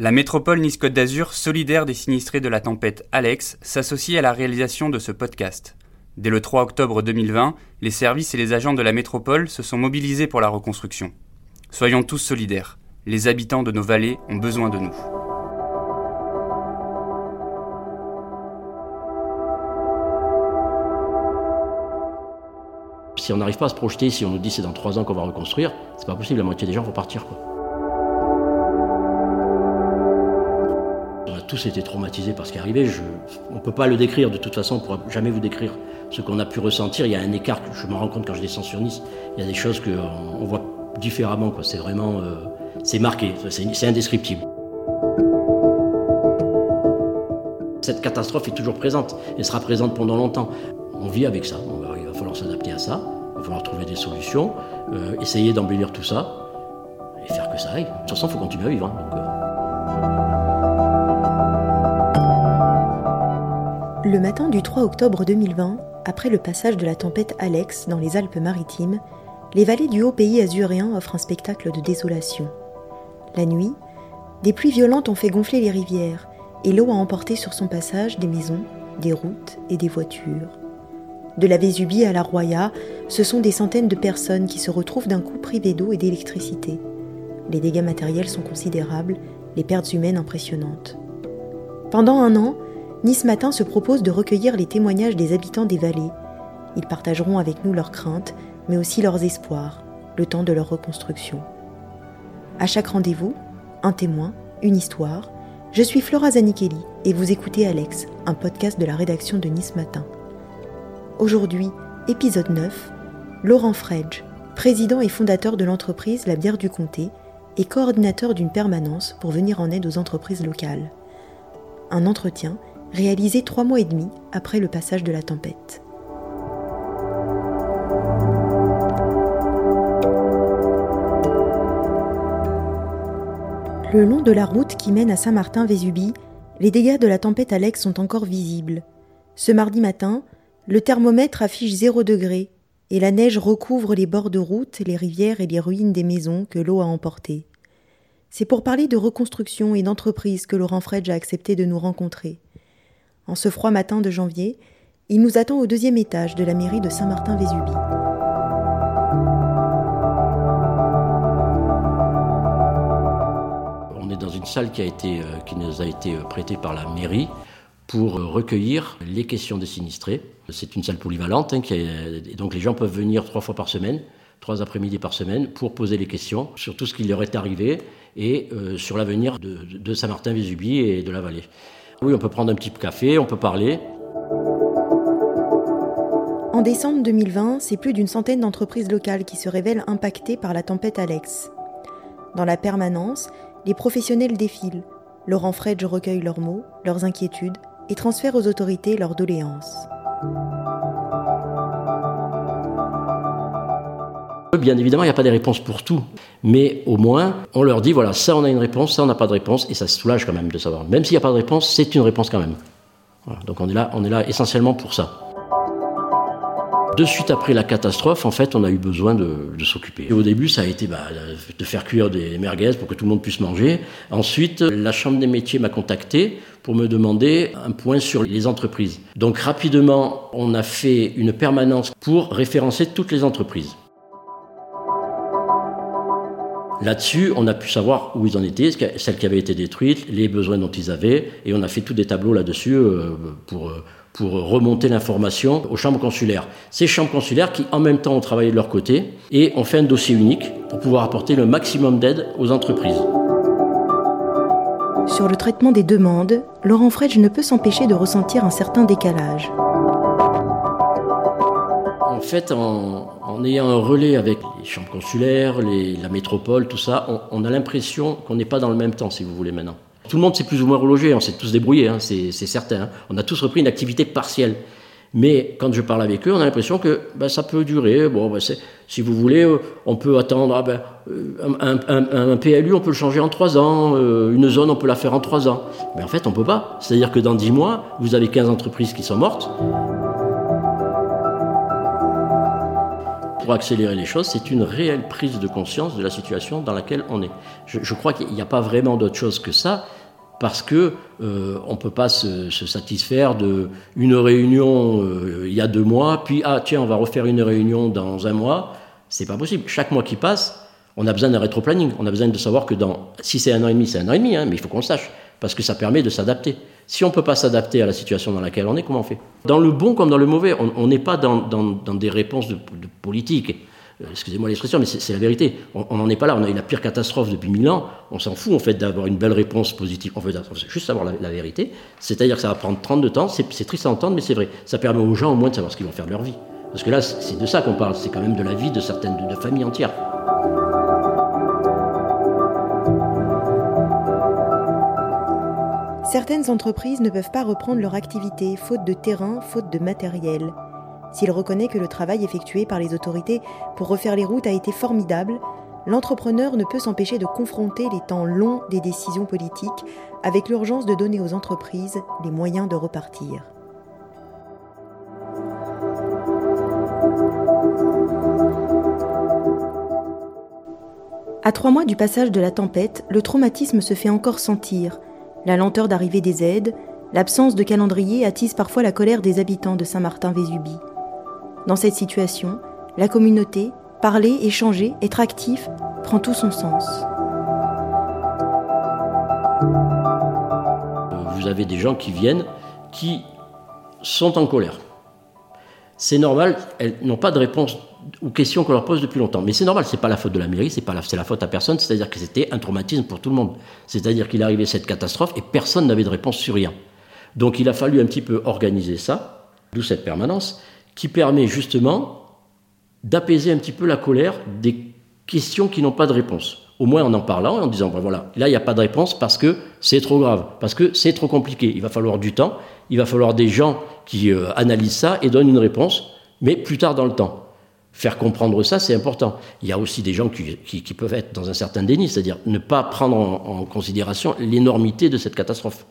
La métropole Nice-Côte d'Azur, solidaire des sinistrés de la tempête Alex, s'associe à la réalisation de ce podcast. Dès le 3 octobre 2020, les services et les agents de la métropole se sont mobilisés pour la reconstruction. Soyons tous solidaires. Les habitants de nos vallées ont besoin de nous. Si on n'arrive pas à se projeter, si on nous dit c'est dans trois ans qu'on va reconstruire, c'est pas possible, la moitié des gens vont partir. Quoi. Tous été traumatisés par ce qui est arrivé. on ne peut pas le décrire de toute façon, on ne pourra jamais vous décrire ce qu'on a pu ressentir. Il y a un écart, je me rends compte quand je descends sur Nice, il y a des choses qu'on voit différemment. C'est vraiment, euh, c'est marqué, c'est indescriptible. Cette catastrophe est toujours présente et sera présente pendant longtemps. On vit avec ça, il va falloir s'adapter à ça, il va falloir trouver des solutions, euh, essayer d'embellir tout ça et faire que ça aille. De toute façon, il faut continuer à vivre. Hein, euh. Le matin du 3 octobre 2020, après le passage de la tempête Alex dans les Alpes-Maritimes, les vallées du haut pays azuréen offrent un spectacle de désolation. La nuit, des pluies violentes ont fait gonfler les rivières et l'eau a emporté sur son passage des maisons, des routes et des voitures. De la Vésubie à la Roya, ce sont des centaines de personnes qui se retrouvent d'un coup privées d'eau et d'électricité. Les dégâts matériels sont considérables, les pertes humaines impressionnantes. Pendant un an, Nice Matin se propose de recueillir les témoignages des habitants des vallées. Ils partageront avec nous leurs craintes, mais aussi leurs espoirs, le temps de leur reconstruction. À chaque rendez-vous, un témoin, une histoire. Je suis Flora Zanichelli et vous écoutez Alex, un podcast de la rédaction de Nice Matin. Aujourd'hui, épisode 9, Laurent Fredge, président et fondateur de l'entreprise La Bière du Comté et coordinateur d'une permanence pour venir en aide aux entreprises locales. Un entretien réalisé trois mois et demi après le passage de la tempête. Le long de la route qui mène à Saint-Martin-Vésubie, les dégâts de la tempête Alex sont encore visibles. Ce mardi matin, le thermomètre affiche 0 degré et la neige recouvre les bords de route, les rivières et les ruines des maisons que l'eau a emportées. C'est pour parler de reconstruction et d'entreprise que Laurent Fredge a accepté de nous rencontrer. En ce froid matin de janvier, il nous attend au deuxième étage de la mairie de Saint-Martin-Vésubie. On est dans une salle qui, a été, euh, qui nous a été euh, prêtée par la mairie pour euh, recueillir les questions des sinistrés. C'est une salle polyvalente, hein, donc les gens peuvent venir trois fois par semaine, trois après-midi par semaine, pour poser les questions sur tout ce qui leur est arrivé et sur l'avenir de, de Saint-Martin-Vésubie et de la vallée. Oui, on peut prendre un petit café, on peut parler. En décembre 2020, c'est plus d'une centaine d'entreprises locales qui se révèlent impactées par la tempête Alex. Dans la permanence, les professionnels défilent. Laurent Fredge recueille leurs mots, leurs inquiétudes et transfère aux autorités leurs doléances. Bien évidemment, il n'y a pas des réponses pour tout, mais au moins, on leur dit voilà, ça on a une réponse, ça on n'a pas de réponse, et ça se soulage quand même de savoir. Même s'il n'y a pas de réponse, c'est une réponse quand même. donc on est, là, on est là essentiellement pour ça. De suite après la catastrophe, en fait, on a eu besoin de, s'occuper. Au début, ça a été bah, de faire cuire des merguez pour que tout le monde puisse manger. Ensuite, la Chambre des métiers m'a contacté pour me demander un point sur les entreprises. Donc rapidement, on a fait une permanence pour référencer toutes les entreprises. Là-dessus, on a pu savoir où ils en étaient, celles qui avaient été détruites, les besoins dont ils avaient, et on a fait tous des tableaux là-dessus euh, pour, euh, pour remonter l'information aux chambres consulaires. Ces chambres consulaires qui, en même temps, ont travaillé de leur côté et ont fait un dossier unique pour pouvoir apporter le maximum d'aide aux entreprises. Sur le traitement des demandes, Laurent Fredge ne peut s'empêcher de ressentir un certain décalage. En fait, en, ayant un relais avec les chambres consulaires, la métropole, tout ça, on, a l'impression qu'on n'est pas dans le même temps, si vous voulez, maintenant. Tout le monde s'est plus ou moins relogé, on s'est tous débrouillés, hein, c'est certain. Hein. On a tous repris une activité partielle. Mais quand je parle avec eux, on a l'impression que ben, ça peut durer. Bon, ben, si vous voulez, euh, on peut attendre ah, ben, euh, un, PLU, on peut le changer en trois ans. Euh, une zone, on peut la faire en trois ans. Mais en fait, on peut pas. C'est-à-dire que dans dix mois, vous avez 15 entreprises qui sont mortes. Pour accélérer les choses, c'est une réelle prise de conscience de la situation dans laquelle on est. Je, crois qu'il n'y a pas vraiment d'autre chose que ça, parce que euh, on peut pas se, satisfaire de une réunion euh, il y a deux mois, puis ah tiens on va refaire une réunion dans un mois. C'est pas possible. Chaque mois qui passe, on a besoin d'un rétro-planning. On a besoin de savoir que dans si c'est un an et demi, c'est un an et demi, hein, mais il faut qu'on sache parce que ça permet de s'adapter. Si on ne peut pas s'adapter à la situation dans laquelle on est, comment on fait? Dans le bon comme dans le mauvais, on n'est pas dans, des réponses de, politique. Euh, excusez-moi l'expression, mais c'est la vérité. On n'en est pas là. On a eu la pire catastrophe depuis mille ans. On s'en fout en fait d'avoir une belle réponse positive. On veut juste savoir la, vérité. C'est-à-dire que ça va prendre 32 temps. C'est triste à entendre, mais c'est vrai. Ça permet aux gens au moins de savoir ce qu'ils vont faire de leur vie. Parce que là, c'est de ça qu'on parle. C'est quand même de la vie de certaines de familles entières. Certaines entreprises ne peuvent pas reprendre leur activité, faute de terrain, faute de matériel. S'il reconnaît que le travail effectué par les autorités pour refaire les routes a été formidable, l'entrepreneur ne peut s'empêcher de confronter les temps longs des décisions politiques avec l'urgence de donner aux entreprises les moyens de repartir. À trois mois du passage de la tempête, le traumatisme se fait encore sentir, la lenteur d'arrivée des aides, l'absence de calendrier attise parfois la colère des habitants de Saint-Martin-Vésubie. Dans cette situation, la communauté, parler, échanger, être actif, prend tout son sens. Vous avez des gens qui viennent qui sont en colère. C'est normal, elles n'ont pas de réponse aux questions qu'on leur pose depuis longtemps. Mais c'est normal, c'est pas la faute de la mairie, c'est pas la, la faute à personne, c'est-à-dire que c'était un traumatisme pour tout le monde. C'est-à-dire qu'il arrivait cette catastrophe et personne n'avait de réponse sur rien. Donc il a fallu un petit peu organiser ça, d'où cette permanence, qui permet justement d'apaiser un petit peu la colère des questions qui n'ont pas de réponse. Au moins en en parlant et en disant, ben voilà, là il n'y a pas de réponse parce que c'est trop grave, parce que c'est trop compliqué. Il va falloir du temps, il va falloir des gens qui euh, analysent ça et donnent une réponse, mais plus tard dans le temps. Faire comprendre ça, c'est important. Il y a aussi des gens qui, peuvent être dans un certain déni, c'est-à-dire ne pas prendre en, considération l'énormité de cette catastrophe.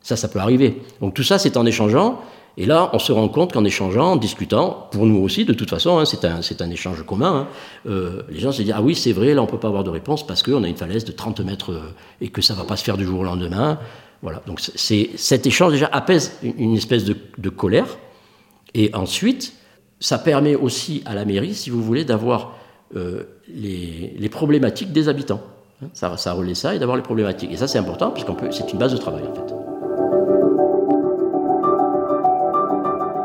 Ça, ça peut arriver. Donc tout ça, c'est en échangeant. Et là, on se rend compte qu'en échangeant, en discutant, pour nous aussi, de toute façon, hein, c'est un, échange commun, hein, euh, les gens se disent, ah oui, c'est vrai, là, on peut pas avoir de réponse parce qu'on a une falaise de 30 mètres euh, et que ça va pas se faire du jour au lendemain. Voilà. Donc cet échange déjà apaise une, espèce de, colère. Et ensuite, ça permet aussi à la mairie, si vous voulez, d'avoir euh, les, problématiques des habitants. Hein, ça, ça relaie ça et d'avoir les problématiques. Et ça, c'est important, puisqu'on peut, c'est une base de travail, en fait.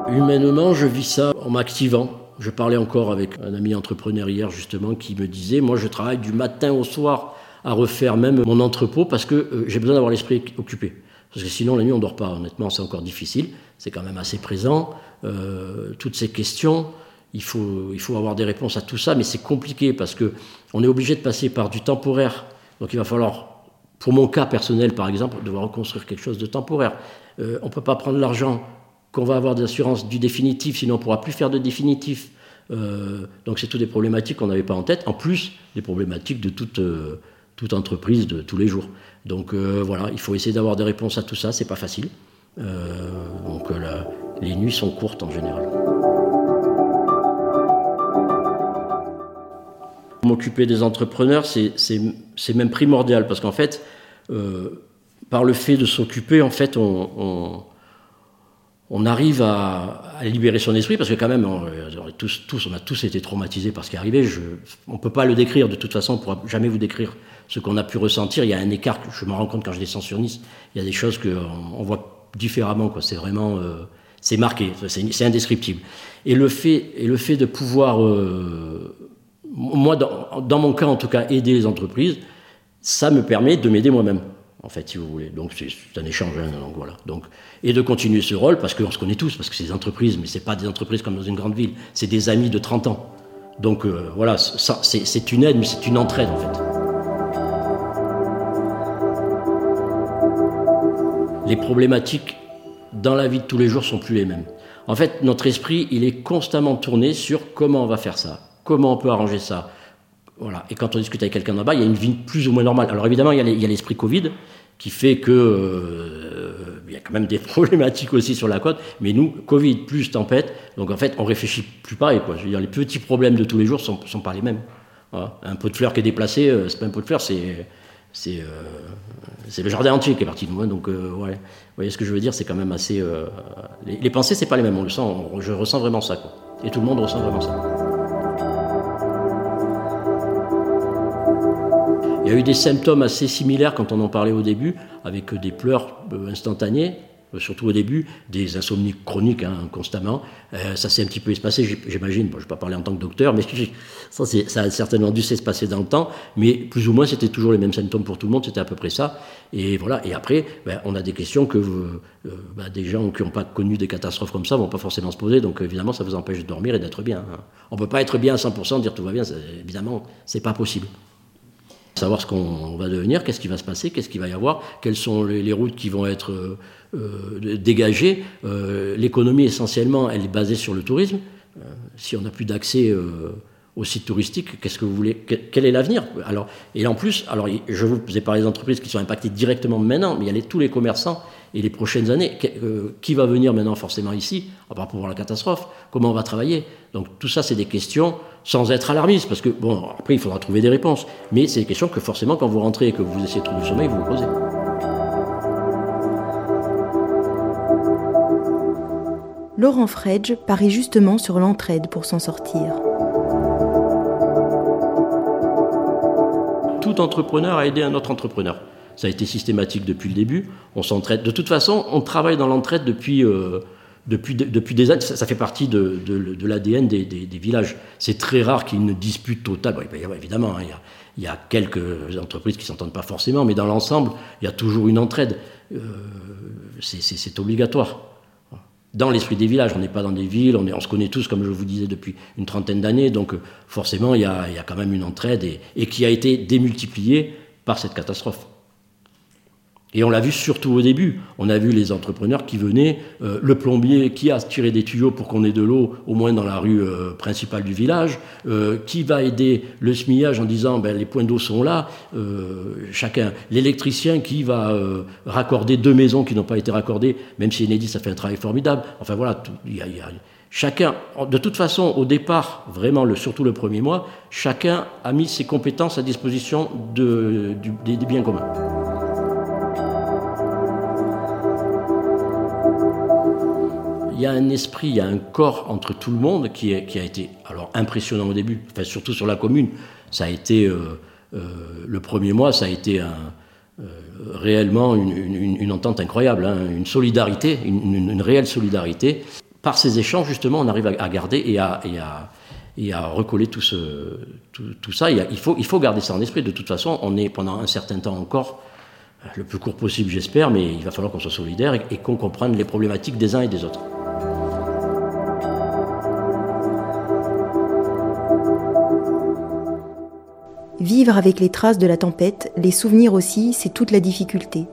Humainement, je vis ça en m'activant. Je parlais encore avec un ami entrepreneur hier, justement, qui me disait, moi, je travaille du matin au soir à refaire même mon entrepôt parce que euh, j'ai besoin d'avoir l'esprit occupé. Parce que sinon, la nuit, on dort pas. Honnêtement, c'est encore difficile. C'est quand même assez présent. Euh, toutes ces questions, il faut, il faut avoir des réponses à tout ça, mais c'est compliqué parce que on est obligé de passer par du temporaire. Donc il va falloir, pour mon cas personnel par exemple, devoir reconstruire quelque chose de temporaire. Euh, on ne peut pas prendre l'argent qu'on va avoir d'assurance du définitif, sinon on ne pourra plus faire de définitif. Euh, donc c'est toutes des problématiques qu'on n'avait pas en tête, en plus des problématiques de toute, toute entreprise de tous les jours. Donc voilà, il faut essayer d'avoir des réponses à tout ça, c'est pas facile. donc les nuits sont courtes en général. M'occuper des entrepreneurs, c'est même primordial parce qu'en fait, euh, par le fait de s'occuper, en fait, on, arrive à, libérer son esprit parce que quand même, on, tous, tous, on a tous été traumatisés par ce qui est arrivé. On ne peut pas le décrire de toute façon, on ne pourra jamais vous décrire ce qu'on a pu ressentir. Il y a un écart, je me rends compte quand je descends sur Nice, il y a des choses qu'on on voit différemment. C'est vraiment... Euh, c'est marqué, c'est indescriptible. Et le fait, et le fait de pouvoir, euh, moi, dans, mon cas en tout cas, aider les entreprises, ça me permet de m'aider moi-même, en fait, si vous voulez. Donc c'est un échange, hein, donc voilà. Donc, et de continuer ce rôle, parce qu'on se connaît tous, parce que c'est des entreprises, mais c'est pas des entreprises comme dans une grande ville, c'est des amis de 30 ans. Donc euh, voilà, c'est une aide, mais c'est une entraide en fait. Les problématiques dans la vie de tous les jours sont plus les mêmes. En fait, notre esprit, il est constamment tourné sur comment on va faire ça, comment on peut arranger ça. Voilà. Et quand on discute avec quelqu'un là-bas, il y a une vie plus ou moins normale. Alors évidemment, il y a l'esprit Covid qui fait que euh, il y a quand même des problématiques aussi sur la côte. Mais nous, Covid plus tempête, donc en fait, on réfléchit plus pareil. Les petits problèmes de tous les jours sont, sont pas les mêmes. Un pot de fleurs qui est déplacé, c'est pas un pot de fleurs, c'est c'est le jardin entier qui est parti de moi. Donc, ouais. Vous voyez ce que je veux dire? C'est quand même assez. les, les, pensées, c'est pas les mêmes. Je ressens vraiment ça. Et tout le monde ressent vraiment ça. Il y a eu des symptômes assez similaires quand on en parlait au début, avec des pleurs euh, instantanés, euh, surtout au début, des insomnies chroniques hein, constamment. Euh, ça s'est un petit peu espacé, j'imagine. je ne vais pas parler en tant que docteur, mais ça, a certainement dû s'espacer dans le temps. Mais plus ou moins, c'était toujours les mêmes symptômes pour tout le monde, c'était à peu près ça. Et voilà. Et après, ben, on a des questions que ben, des gens qui n'ont pas connu des catastrophes comme ça vont pas forcément se poser. Donc évidemment, ça vous empêche de dormir et d'être bien. Hein. On ne peut pas être bien à 100%, dire tout va bien. Évidemment, c'est pas possible savoir ce qu'on va devenir, qu'est-ce qui va se passer, qu'est-ce qu'il va y avoir, quelles sont les, routes qui vont être euh, euh, dégagées. Euh, l'économie, essentiellement, elle est basée sur le tourisme. si on n'a plus d'accès aux sites touristiques, qu'est-ce que vous voulez Quel est l'avenir? Alors, et en plus, alors, je vous ai parlé des entreprises qui sont impactées directement maintenant, mais il y a tous les commerçants et les prochaines années. qui va venir maintenant forcément ici, à part pour voir la catastrophe Comment on va travailler? Donc tout ça, c'est des questions sans être alarmiste, parce que, bon, après, il faudra trouver des réponses. Mais c'est des questions que forcément, quand vous rentrez et que vous essayez de trouver le sommeil, vous vous posez. Laurent Fredge parie justement sur l'entraide pour s'en sortir. Tout entrepreneur a aidé un autre entrepreneur. Ça a été systématique depuis le début. On s'entraide. De toute façon, on travaille dans l'entraide depuis... Euh, depuis, depuis des années, ça, fait partie de, de, l'ADN des, des, villages. C'est très rare qu'il y ait une dispute totale. évidemment, hein, il, y a, quelques entreprises qui ne s'entendent pas forcément, mais dans l'ensemble, il y a toujours une entraide. Euh, c'est obligatoire. Dans l'esprit des villages, on n'est pas dans des villes, on, est, on, se connaît tous, comme je vous disais, depuis une trentaine d'années, donc forcément, il y, a, il y, a, quand même une entraide et, et qui a été démultipliée par cette catastrophe. Et on l'a vu surtout au début. On a vu les entrepreneurs qui venaient, euh, le plombier qui a tiré des tuyaux pour qu'on ait de l'eau au moins dans la rue euh, principale du village, euh, qui va aider le smillage en disant ben, les points d'eau sont là, chacun, l'électricien qui va raccorder deux maisons qui n'ont pas été raccordées, même si Enedis a fait un travail formidable. Enfin voilà, il y, a, chacun, de toute façon, au départ, vraiment, surtout le premier mois, chacun a mis ses compétences à disposition de, des biens communs. Il y a un esprit, il y a un corps entre tout le monde qui, a été alors impressionnant au début, enfin, surtout sur la commune. Ça a été euh, euh, le premier mois, ça a été euh, réellement une, entente incroyable, hein, une solidarité, une, réelle solidarité. Par ces échanges, justement, on arrive à, garder et à, recoller tout, ça. Il, faut, il faut garder ça en esprit. De toute façon, on est pendant un certain temps encore, le plus court possible, j'espère, mais il va falloir qu'on soit solidaire et qu'on comprenne les problématiques des uns et des autres. Vivre avec les traces de la tempête, les souvenirs aussi, c'est toute la difficulté.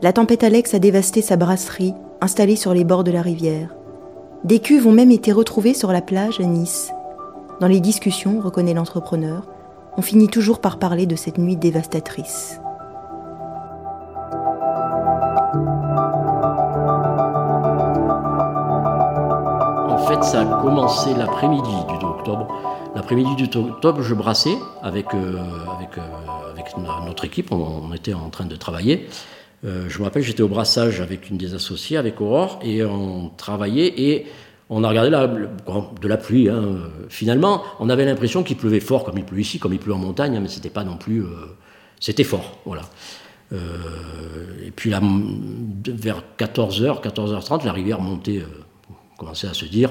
La tempête Alex a dévasté sa brasserie, installée sur les bords de la rivière. Des cuves ont même été retrouvées sur la plage à Nice. Dans les discussions, reconnaît l'entrepreneur, on finit toujours par parler de cette nuit dévastatrice. En fait, ça a commencé l'après-midi du 2 octobre L'après-midi du octobre, je brassais avec, euh, avec, euh, notre équipe, on, était en train de travailler. Euh, je me rappelle, j'étais au brassage avec une des associées, avec Aurore, et on travaillait et on a regardé de la pluie. Hein. Finalement, on avait l'impression qu'il pleuvait fort, comme il pleut ici, comme il pleut en montagne, hein, mais c'était pas non plus. c'était fort, voilà. et puis vers 14h, 14h30, la rivière montait, commençait à se dire,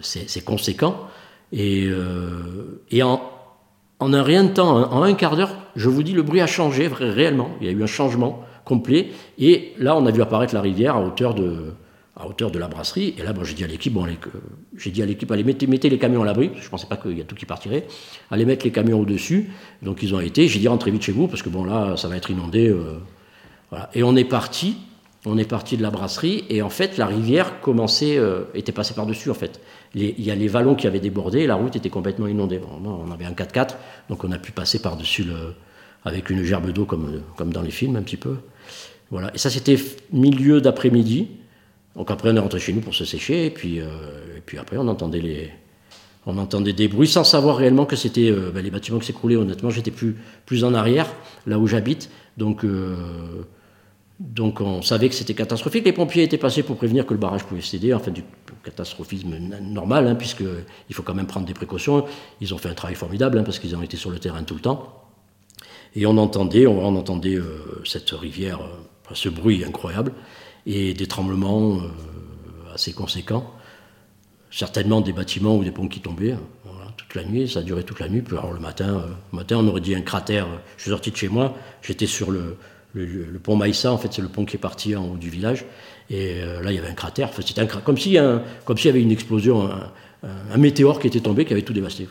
c'est conséquent. Et, euh, en, un rien de temps, en un quart d'heure, je vous dis, le bruit a changé réellement. Il y a eu un changement complet. Et là, on a vu apparaître la rivière à hauteur de, à hauteur de la brasserie. Et là, bon, j'ai dit à l'équipe, bon, j'ai dit à l'équipe, allez, mettez, les camions à l'abri. Je ne pensais pas qu'il y a tout qui partirait. Allez mettre les camions au-dessus. Donc, ils ont été. J'ai dit, rentrez vite chez vous, parce que bon, là, ça va être inondé. Euh. Et on est parti. On est parti de la brasserie. Et en fait, la rivière commençait, euh, était passée par-dessus, en fait il y a les vallons qui avaient débordé la route était complètement inondée. on avait un 4x4, donc on a pu passer par-dessus avec une gerbe d'eau comme, comme dans les films un petit peu. Voilà. Et ça, c'était milieu d'après-midi. Donc après, on est rentré chez nous pour se sécher. Et puis, et puis après, on entendait les, on entendait des bruits sans savoir réellement que c'était euh, ben, les bâtiments qui s'écroulaient. Honnêtement, j'étais plus, plus en arrière, là où j'habite. Donc, euh, donc on savait que c'était catastrophique. Les pompiers étaient passés pour prévenir que le barrage pouvait céder. En fait, du catastrophisme normal, hein, puisqu'il faut quand même prendre des précautions. Ils ont fait un travail formidable, hein, parce qu'ils ont été sur le terrain tout le temps. Et on entendait, on, entendait euh, cette rivière, ce bruit incroyable, et des tremblements assez conséquents certainement des bâtiments ou des ponts qui tombaient. Hein. toute la nuit, ça a duré toute la nuit. Puis alors le matin, euh, matin, on aurait dit un cratère. Je suis sorti de chez moi, j'étais sur le, le, pont Maïssa, en fait, c'est le pont qui est parti en haut du village. Et euh, là, il y avait un cratère. comme s'il s'il y avait une explosion, un, météore qui était tombé, qui avait tout dévasté.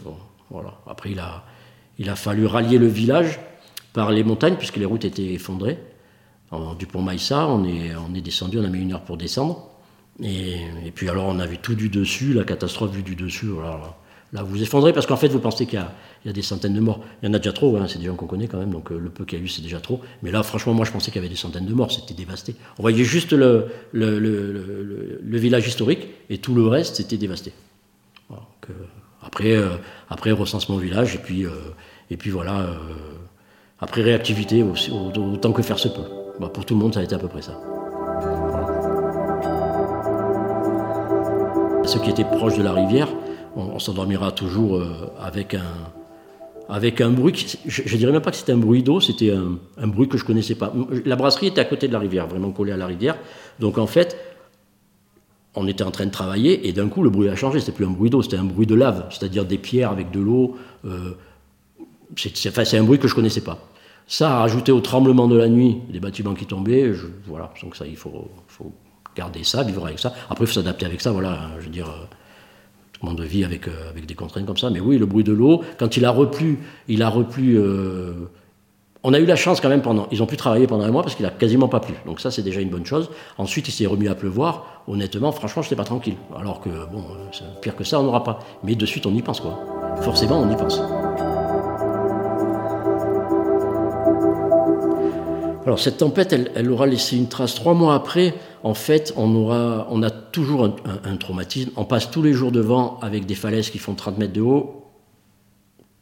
voilà. Après, il a, fallu rallier le village par les montagnes, puisque les routes étaient effondrées. du pont Maïssa, on est, descendu, on a mis une heure pour descendre. Et, puis alors on a vu tout du dessus, la catastrophe vue du dessus. Là, vous effondrez parce qu'en fait vous pensez qu'il y, a des centaines de morts. Il y en a déjà trop, hein, c'est des gens qu'on connaît quand même, donc euh, le peu qu'il y a eu c'est déjà trop. Mais là franchement moi je pensais qu'il y avait des centaines de morts, c'était dévasté. On voyait juste le, village historique et tout le reste c'était dévasté. après, euh, après recensement village et puis, euh, et puis voilà, après réactivité autant que faire se peut. Bah, pour tout le monde ça a été à peu près ça. Ceux qui étaient proches de la rivière, on, s'endormira toujours euh, avec un, avec un bruit, je, ne dirais même pas que c'était un bruit d'eau, c'était un, bruit que je connaissais pas. La brasserie était à côté de la rivière, vraiment collée à la rivière. Donc en fait, on était en train de travailler et d'un coup le bruit a changé. C'était plus un bruit d'eau, c'était un bruit de lave, c'est-à-dire des pierres avec de l'eau. Euh, c'est un bruit que je connaissais pas. Ça rajouté au tremblement de la nuit, des bâtiments qui tombaient. Je, voilà, donc ça, il faut, garder ça, vivre avec ça. Après, il faut s'adapter avec ça, voilà. Je veux euh, monde vit avec, euh, avec des contraintes comme ça. Mais oui, le bruit de l'eau, quand il a replu, il a replu. Euh, on a eu la chance quand même pendant. Ils ont pu travailler pendant un mois parce qu'il a quasiment pas plu. Donc ça, c'est déjà une bonne chose. Ensuite, il s'est remis à pleuvoir. Honnêtement, franchement, je n'étais pas tranquille. Alors que, bon, pire que ça, on n'aura pas. Mais de suite, on y pense, quoi. Forcément, on y pense. Alors cette tempête, elle, aura laissé une trace trois mois après. En fait, on, aura, on a toujours un, traumatisme. On passe tous les jours devant avec des falaises qui font 30 mètres de haut.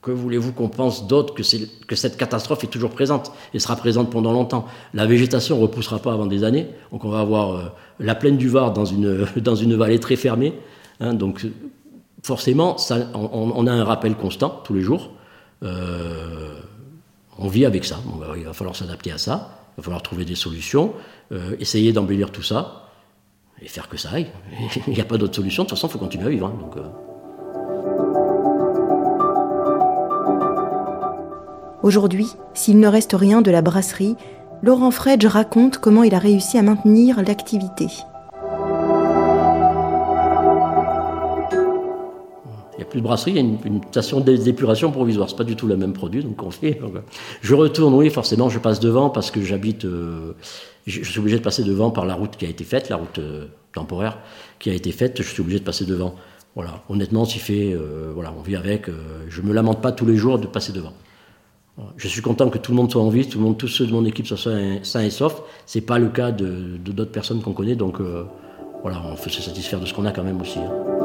Que voulez-vous qu'on pense d'autre que, cette catastrophe est toujours présente et sera présente pendant longtemps? La végétation ne repoussera pas avant des années. Donc on va avoir euh, la plaine du Var dans une, dans une vallée très fermée. Hein. donc forcément, on, a un rappel constant tous les jours. Euh, on vit avec ça. Bah, il va falloir s'adapter à ça, il va falloir trouver des solutions, euh, essayer d'embellir tout ça et faire que ça aille. il n'y a pas d'autre solution, de toute façon, il faut continuer à vivre. Hein, donc, euh. Aujourd'hui, s'il ne reste rien de la brasserie, Laurent Fredge raconte comment il a réussi à maintenir l'activité. Plus de brasserie, il y a une, station d'épuration provisoire. C'est pas du tout le même produit, donc on fait. Euh, je retourne, oui, forcément, je passe devant parce que j'habite. Euh, je, suis obligé de passer devant par la route qui a été faite, la route euh, temporaire qui a été faite. Je suis obligé de passer devant. Voilà. Honnêtement, s'il fait, voilà, on vit avec. je me lamente pas tous les jours de passer devant. Je suis content que tout le monde soit en vie, tout le monde, tous ceux de mon équipe soient sains et saufs. C'est pas le cas de d'autres personnes qu'on connaît, donc voilà, on fait se satisfaire de ce qu'on a quand même aussi. Hein.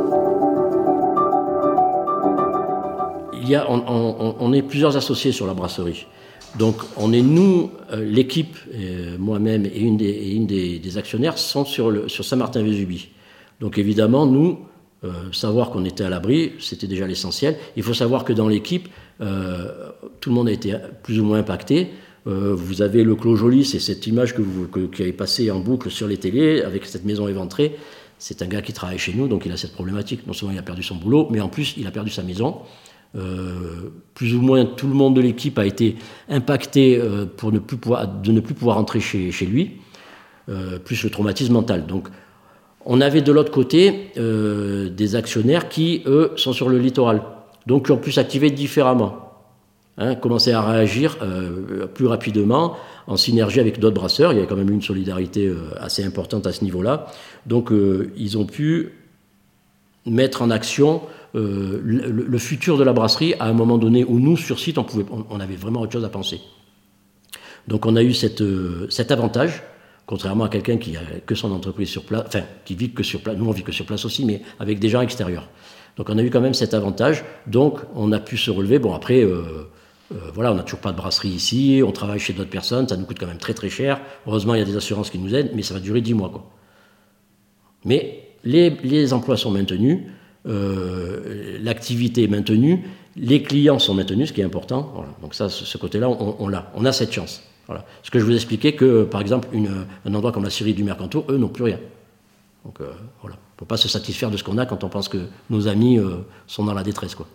On, est plusieurs associés sur la brasserie. Donc on est nous, euh, l'équipe, euh, moi-même et une, des, actionnaires sont sur, Saint-Martin-Vésubie. Donc évidemment, nous, euh, savoir qu'on était à l'abri, c'était déjà l'essentiel. Il faut savoir que dans l'équipe, tout le monde a été plus ou moins impacté. vous avez le Clos Joly, c'est cette image que vous, qui est passée en boucle sur les télés avec cette maison éventrée. C'est un gars qui travaille chez nous, donc il a cette problématique. Non seulement il a perdu son boulot, mais en plus il a perdu sa maison. Euh, plus ou moins tout le monde de l'équipe a été impacté euh, pour ne plus pouvoir, de ne plus pouvoir rentrer chez, lui, euh, plus le traumatisme mental. Donc, on avait de l'autre côté des actionnaires qui, eux, sont sur le littoral, donc qui ont pu s'activer différemment, hein, commencer à réagir plus rapidement, en synergie avec d'autres brasseurs. Il y a quand même une solidarité assez importante à ce niveau-là. Donc, ils ont pu mettre en action euh, le, futur de la brasserie à un moment donné où nous, sur site, on, avait vraiment autre chose à penser. Donc on a eu cette, euh, cet avantage Contrairement à quelqu'un qui a que son entreprise sur place, enfin, qui vit que sur place, nous on vit que sur place aussi, mais avec des gens extérieurs. Donc on a eu quand même cet avantage, donc on a pu se relever. Bon, après, euh, voilà, on n'a toujours pas de brasserie ici, on travaille chez d'autres personnes, ça nous coûte quand même très très cher. Heureusement, il y a des assurances qui nous aident, mais ça va durer 10 mois. Quoi. Mais les, emplois sont maintenus, euh, l'activité est maintenue, les clients sont maintenus, ce qui est important. Donc ça, ce, côté-là, on, on, on a cette chance. Voilà. Ce que je vous expliquais que, par exemple, un endroit comme la Syrie du Mercantour, eux n'ont plus rien. Donc euh, voilà, on ne peut pas se satisfaire de ce qu'on a quand on pense que nos amis euh, sont dans la détresse. Quoi.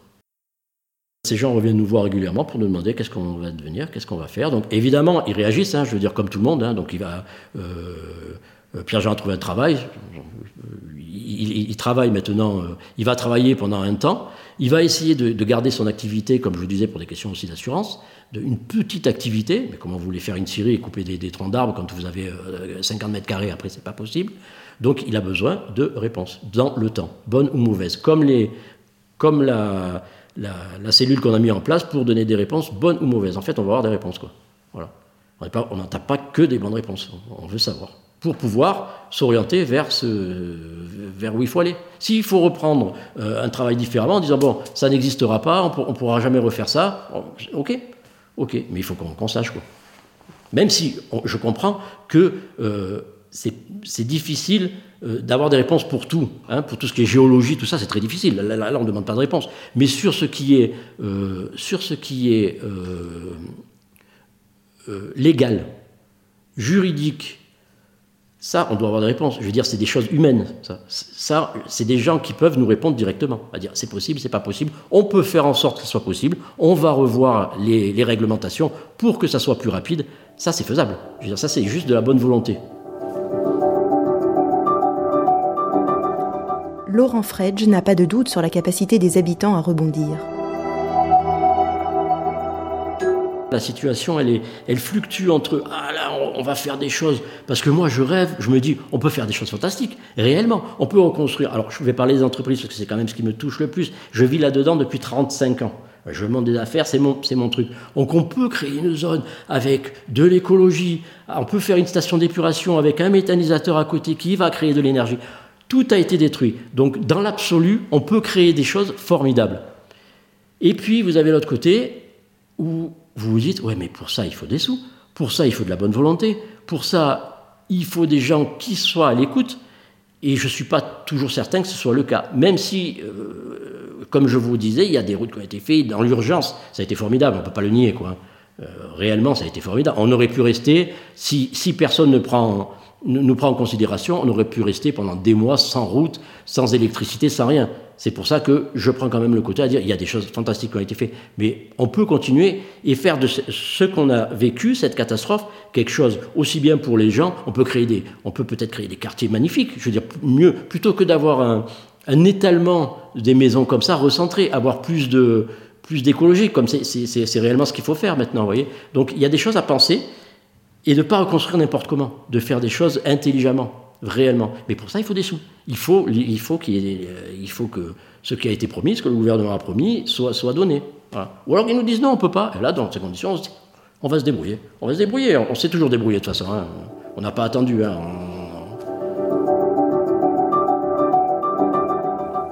Ces gens reviennent nous voir régulièrement pour nous demander qu'est-ce qu'on va devenir, qu'est-ce qu'on va faire. Donc évidemment, ils réagissent, hein, je veux dire comme tout le monde. Hein. donc il va, Pierre-Jean a trouvé un travail, il, travaille maintenant, il va travailler pendant un temps, il va essayer de, de, garder son activité, comme je vous disais, pour des questions aussi d'assurance, une petite activité, mais comment vous voulez faire une scierie et couper des, troncs d'arbres quand vous avez 50 euh, mètres carrés, après c'est pas possible. Donc il a besoin de réponses dans le temps, bonnes ou mauvaises, comme, la, cellule qu'on a mis en place pour donner des réponses bonnes ou mauvaises. En fait, on va avoir des réponses. Quoi. Voilà. On n'entend pas que des bonnes réponses, on veut savoir pour pouvoir s'orienter vers, ce, vers où il faut aller. S'il faut reprendre euh, un travail différemment en disant bon, ça n'existera pas, on ne pourra jamais refaire ça, ok, Ok, mais il faut qu'on sache quoi. Même si je comprends que euh, c'est difficile euh, d'avoir des réponses pour tout, hein, pour tout ce qui est géologie, tout ça, c'est très difficile. Là, on ne demande pas de réponse. Mais sur ce qui est, sur ce qui est légal, juridique, ça, on doit avoir des réponses. Je veux dire, c'est des choses humaines. Ça, c'est des gens qui peuvent nous répondre directement. À dire, c'est possible, c'est pas possible. On peut faire en sorte que ce soit possible. On va revoir les, réglementations pour que ça soit plus rapide. Ça, c'est faisable. Je veux dire, ça, c'est juste de la bonne volonté. Laurent Fredge n'a pas de doute sur la capacité des habitants à rebondir. La situation, elle, est, elle fluctue entre ah là, on, va faire des choses. Parce que moi, je rêve, je me dis, on peut faire des choses fantastiques. Réellement, on peut reconstruire. Alors, je vais parler des entreprises parce que c'est quand même ce qui me touche le plus. Je vis là-dedans depuis 35 ans. Je monte des affaires, c'est mon, c'est mon truc. Donc, on peut créer une zone avec de l'écologie. On peut faire une station d'épuration avec un méthanisateur à côté qui va créer de l'énergie. Tout a été détruit. Donc, dans l'absolu, on peut créer des choses formidables. Et puis, vous avez l'autre côté où vous vous dites, ouais, mais pour ça, il faut des sous. Pour ça, il faut de la bonne volonté. Pour ça, il faut des gens qui soient à l'écoute. Et je ne suis pas toujours certain que ce soit le cas. Même si, euh, comme je vous disais, il y a des routes qui ont été faites dans l'urgence. Ça a été formidable, on ne peut pas le nier. Quoi. Euh, réellement, ça a été formidable. On aurait pu rester, si, si personne ne prend, nous prend en considération, on aurait pu rester pendant des mois sans route, sans électricité, sans rien. C'est pour ça que je prends quand même le côté à dire il y a des choses fantastiques qui ont été faites, mais on peut continuer et faire de ce qu'on a vécu, cette catastrophe, quelque chose aussi bien pour les gens. On peut créer des, on peut peut-être créer des quartiers magnifiques. Je veux dire mieux plutôt que d'avoir un, un étalement des maisons comme ça recentrées, avoir plus de plus d'écologie, comme c'est réellement ce qu'il faut faire maintenant, vous voyez. Donc il y a des choses à penser et de ne pas reconstruire n'importe comment, de faire des choses intelligemment réellement. Mais pour ça, il faut des sous. Il faut, il euh, faut que ce qui a été promis, ce que le gouvernement a promis, soit, soit donné. Ou alors ils nous disent non, on ne peut pas. Et là, dans ces conditions, on, va se débrouiller. On va se débrouiller. On, s'est toujours débrouillé de toute façon. Hein. On n'a pas attendu. Hein.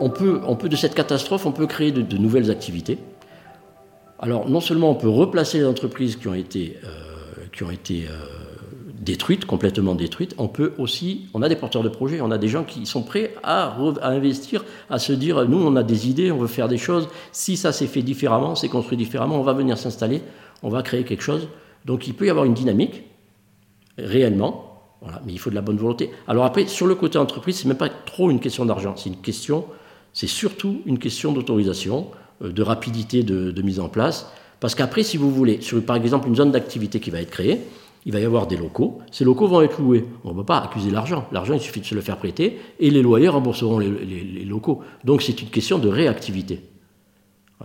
On, peut, on peut, de cette catastrophe, on peut créer de, nouvelles activités. Alors, non seulement on peut replacer les entreprises qui ont été, euh, ont été euh, détruite, complètement détruite, on peut aussi, on a des porteurs de projets, on a des gens qui sont prêts à, investir, à se dire, nous on a des idées, on veut faire des choses, si ça s'est fait différemment, c'est construit différemment, on va venir s'installer, on va créer quelque chose. Donc il peut y avoir une dynamique, réellement, voilà, mais il faut de la bonne volonté. Alors après, sur le côté entreprise, c'est même pas trop une question d'argent, c'est une question, c'est surtout une question d'autorisation, euh, de rapidité de mise en place, parce qu'après, si vous voulez, par exemple une zone d'activité qui va être créée, il va y avoir des locaux. Ces locaux vont être loués. On ne peut pas accuser l'argent. L'argent, il suffit de se le faire prêter et les loyers rembourseront les, locaux. Donc c'est une question de réactivité.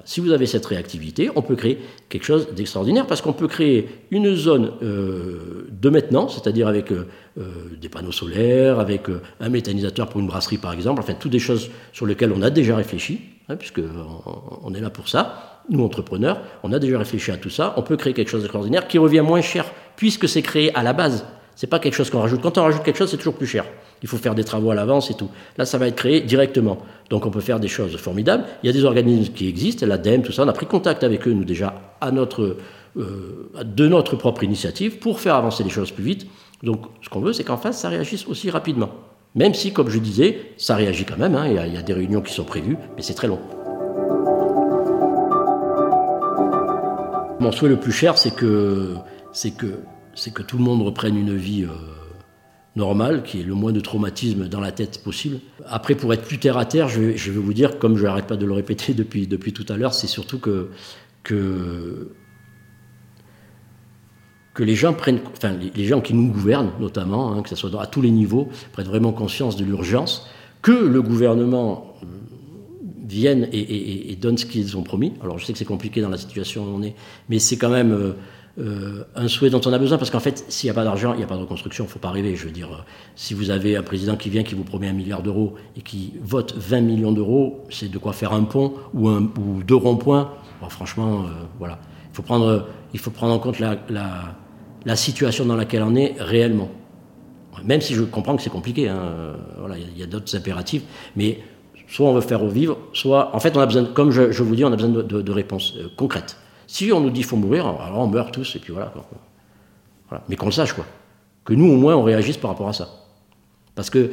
Si vous avez cette réactivité, on peut créer quelque chose d'extraordinaire parce qu'on peut créer une zone euh, de maintenance, c'est-à-dire avec euh, euh, des panneaux solaires, avec un méthanisateur pour une brasserie par exemple, enfin toutes des choses sur lesquelles on a déjà réfléchi, hein, puisqu'on on est là pour ça. Nous, entrepreneurs, on a déjà réfléchi à tout ça. On peut créer quelque chose d'extraordinaire qui revient moins cher puisque c'est créé à la base. C'est pas quelque chose qu'on rajoute. Quand on rajoute quelque chose, c'est toujours plus cher. Il faut faire des travaux à l'avance et tout. Là, ça va être créé directement. Donc on peut faire des choses formidables. Il y a des organismes qui existent, l'ADEME, tout ça. On a pris contact avec eux, nous déjà, euh, de notre propre initiative, pour faire avancer les choses plus vite. Donc ce qu'on veut, c'est qu'en face, ça réagisse aussi rapidement. Même si, comme je disais, ça réagit quand même. Hein. il, y a, des réunions qui sont prévues, mais c'est très long. Mon souhait le plus cher, c'est que, tout le monde reprenne une vie. Euh, normal, qui est le moins de traumatisme dans la tête possible. Après, pour être plus terre à terre, je vais, vous dire, comme je n'arrête pas de le répéter depuis, tout à l'heure, c'est surtout que, que les gens prennent, enfin, les, gens qui nous gouvernent, notamment, hein, que ce soit à tous les niveaux, prennent vraiment conscience de l'urgence, que le gouvernement euh, vienne et, donne ce qu'ils ont promis. Alors, je sais que c'est compliqué dans la situation où on est, mais c'est quand même. Euh, euh, un souhait dont on a besoin, parce qu'en fait, s'il n'y a pas d'argent, il n'y a pas de reconstruction, il ne faut pas rêver. Je veux dire, euh, si vous avez un président qui vient, qui vous promet un milliard d'euros et qui vote 20 millions d'euros, c'est de quoi faire un pont ou, un, ou deux ronds-points. franchement, euh, voilà. Il faut, prendre, il faut prendre en compte la, la, situation dans laquelle on est réellement. Même si je comprends que c'est compliqué, hein, voilà, il y a, d'autres impératifs, mais soit on veut faire revivre, soit, en fait, on a besoin, comme je, vous dis, on a besoin de, réponses concrètes. Si on nous dit qu'il faut mourir, alors on meurt tous, et puis voilà, Mais qu'on le sache, quoi. Que nous, au moins, on réagisse par rapport à ça. Parce que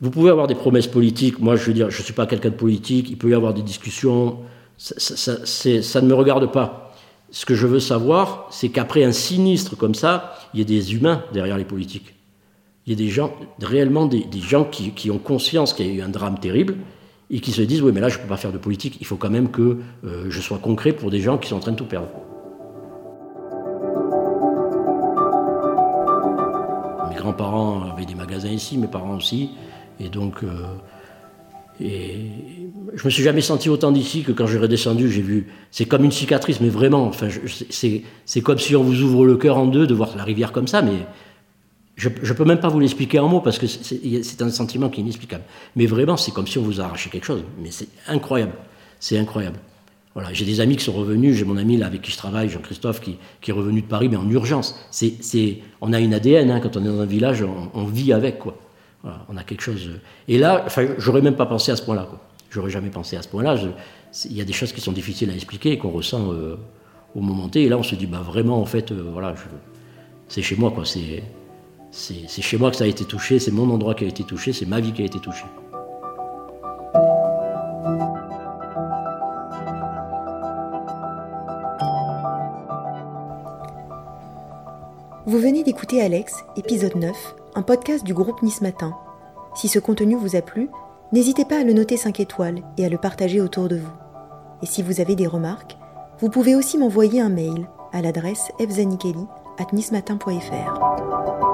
vous pouvez avoir des promesses politiques. Moi, je veux dire, je ne suis pas quelqu'un de politique. Il peut y avoir des discussions. Ça, ne me regarde pas. Ce que je veux savoir, c'est qu'après un sinistre comme ça, il y a des humains derrière les politiques. Il y a des gens, réellement des, gens qui, ont conscience qu'il y a eu un drame terrible et qui se disent oui mais là je ne peux pas faire de politique, il faut quand même que euh, je sois concret pour des gens qui sont en train de tout perdre. Mes grands-parents avaient des magasins ici, mes parents aussi, et donc euh, et je me suis jamais senti autant d'ici que quand j'ai redescendu, j'ai vu. C'est comme une cicatrice, mais vraiment. Enfin, c'est comme si on vous ouvre le cœur en deux de voir la rivière comme ça, mais je ne peux même pas vous l'expliquer en mots parce que c'est un sentiment qui est inexplicable. Mais vraiment, c'est comme si on vous arrachait quelque chose. Mais c'est incroyable. C'est incroyable. Voilà, j'ai des amis qui sont revenus. J'ai mon ami là, avec qui je travaille, Jean-Christophe, qui, est revenu de Paris, mais en urgence. C'est, on a une ADN. Hein, quand on est dans un village, on, vit avec. Quoi. On a quelque chose. Et là, enfin, j'aurais même pas pensé à ce point-là. J'aurais jamais pensé à ce point-là. Il y a des choses qui sont difficiles à expliquer et qu'on ressent euh, au moment T. Et là, on se dit, bah vraiment, en fait, euh, voilà, c'est chez moi. c'est chez moi que ça a été touché, c'est mon endroit qui a été touché, c'est ma vie qui a été touchée. Vous venez d'écouter Alex, épisode 9, un podcast du groupe Nice Matin. Si ce contenu vous a plu, n'hésitez pas à le noter 5 étoiles et à le partager autour de vous. Et si vous avez des remarques, vous pouvez aussi m'envoyer un mail à l'adresse fzanikeli at nismatin.fr.